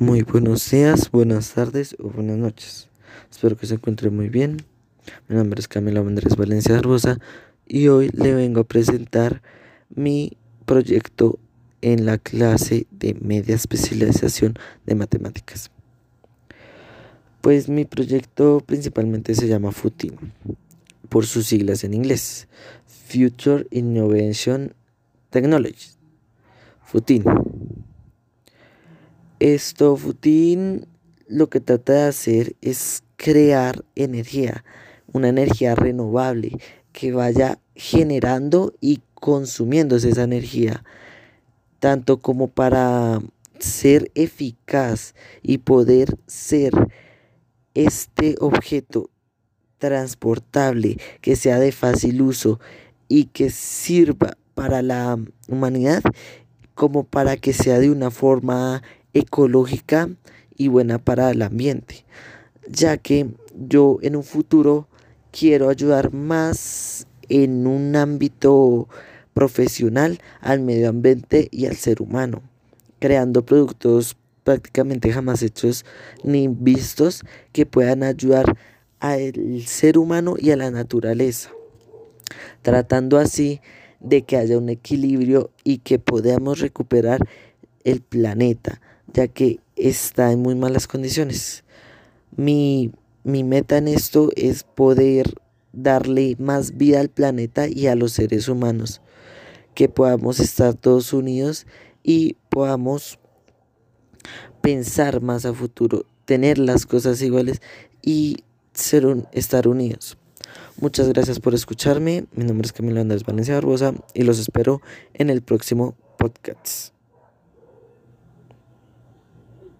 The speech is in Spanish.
Muy buenos días, buenas tardes o buenas noches. Espero que se encuentre muy bien. Mi nombre es Camila Andrés Valencia Arbosa y hoy le vengo a presentar mi proyecto en la clase de media especialización de matemáticas. Pues mi proyecto principalmente se llama FUTIN, por sus siglas en inglés, Future Innovation Technology, FUTIN. Esto, Futin lo que trata de hacer es crear energía, una energía renovable que vaya generando y consumiéndose esa energía, tanto como para ser eficaz y poder ser este objeto transportable que sea de fácil uso y que sirva para la humanidad como para que sea de una forma ecológica y buena para el ambiente, ya que yo en un futuro quiero ayudar más en un ámbito profesional al medio ambiente y al ser humano, creando productos prácticamente jamás hechos ni vistos que puedan ayudar al ser humano y a la naturaleza, tratando así de que haya un equilibrio y que podamos recuperar el planeta, ya que está en muy malas condiciones. Mi, mi meta en esto es poder darle más vida al planeta y a los seres humanos, que podamos estar todos unidos y podamos pensar más a futuro, tener las cosas iguales y ser estar unidos. Muchas gracias por escucharme. Mi nombre es Camilo Andrés Valencia Barbosa y los espero en el próximo podcast.